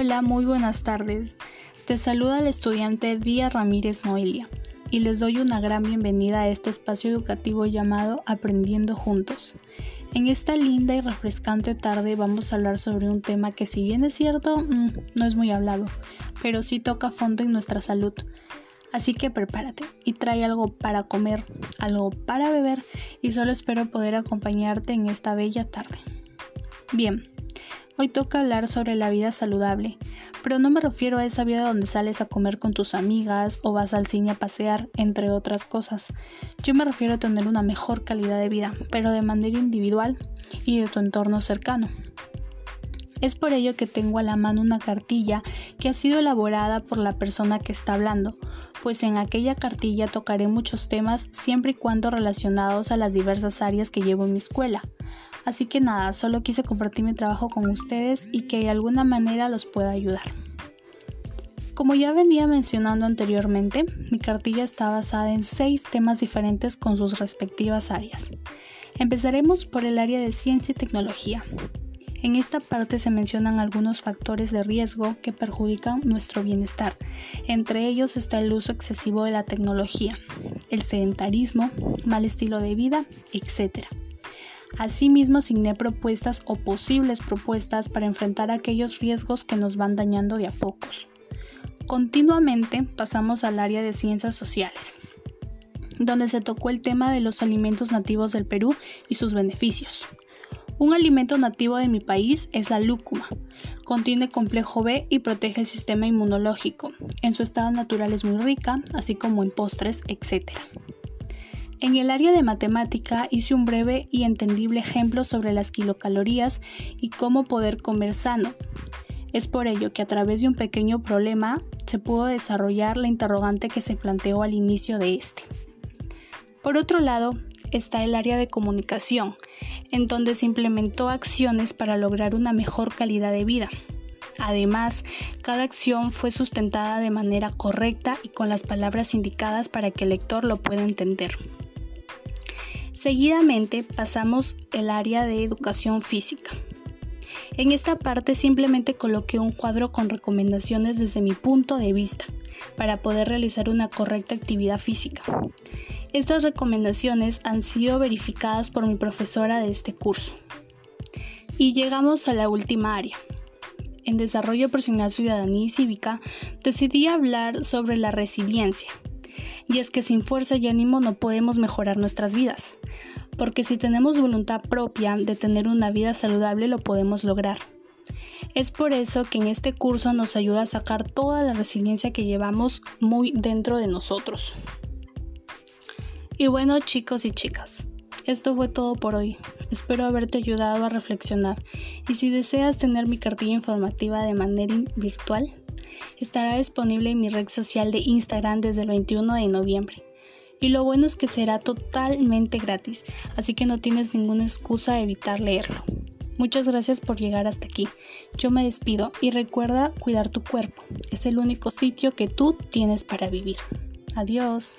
Hola, muy buenas tardes. Te saluda el estudiante Día Ramírez Noelia y les doy una gran bienvenida a este espacio educativo llamado Aprendiendo Juntos. En esta linda y refrescante tarde vamos a hablar sobre un tema que si bien es cierto, mm, no es muy hablado, pero sí toca fondo en nuestra salud. Así que prepárate y trae algo para comer, algo para beber y solo espero poder acompañarte en esta bella tarde. Bien, hoy toca hablar sobre la vida saludable, pero no me refiero a esa vida donde sales a comer con tus amigas o vas al cine a pasear, entre otras cosas. Yo me refiero a tener una mejor calidad de vida, pero de manera individual y de tu entorno cercano. Es por ello que tengo a la mano una cartilla que ha sido elaborada por la persona que está hablando, pues en aquella cartilla tocaré muchos temas siempre y cuando relacionados a las diversas áreas que llevo en mi escuela. Así que nada, solo quise compartir mi trabajo con ustedes y que de alguna manera los pueda ayudar. Como ya venía mencionando anteriormente, mi cartilla está basada en seis temas diferentes con sus respectivas áreas. Empezaremos por el área de ciencia y tecnología, en esta parte se mencionan algunos factores de riesgo que perjudican nuestro bienestar. Entre ellos está el uso excesivo de la tecnología, el sedentarismo, mal estilo de vida, etc. Asimismo, asigné propuestas o posibles propuestas para enfrentar aquellos riesgos que nos van dañando de a pocos. Continuamente pasamos al área de ciencias sociales, donde se tocó el tema de los alimentos nativos del Perú y sus beneficios. Un alimento nativo de mi país es la lúcuma. Contiene complejo B y protege el sistema inmunológico. En su estado natural es muy rica, así como en postres, etc. En el área de matemática hice un breve y entendible ejemplo sobre las kilocalorías y cómo poder comer sano. Es por ello que a través de un pequeño problema se pudo desarrollar la interrogante que se planteó al inicio de este. Por otro lado, está el área de comunicación, en donde se implementó acciones para lograr una mejor calidad de vida. Además, cada acción fue sustentada de manera correcta y con las palabras indicadas para que el lector lo pueda entender. Seguidamente pasamos el área de educación física. En esta parte simplemente coloqué un cuadro con recomendaciones desde mi punto de vista para poder realizar una correcta actividad física. Estas recomendaciones han sido verificadas por mi profesora de este curso. Y llegamos a la última área. En Desarrollo Personal, Ciudadanía y Cívica decidí hablar sobre la resiliencia. Y es que sin fuerza y ánimo no podemos mejorar nuestras vidas, porque si tenemos voluntad propia de tener una vida saludable lo podemos lograr. Es por eso que en este curso nos ayuda a sacar toda la resiliencia que llevamos muy dentro de nosotros. Y bueno chicos y chicas, esto fue todo por hoy. Espero haberte ayudado a reflexionar y si deseas tener mi cartilla informativa de manera virtual, estará disponible en mi red social de Instagram desde el 21 de noviembre. Y lo bueno es que será totalmente gratis, así que no tienes ninguna excusa de evitar leerlo. Muchas gracias por llegar hasta aquí. Yo me despido y recuerda cuidar tu cuerpo. Es el único sitio que tú tienes para vivir. Adiós.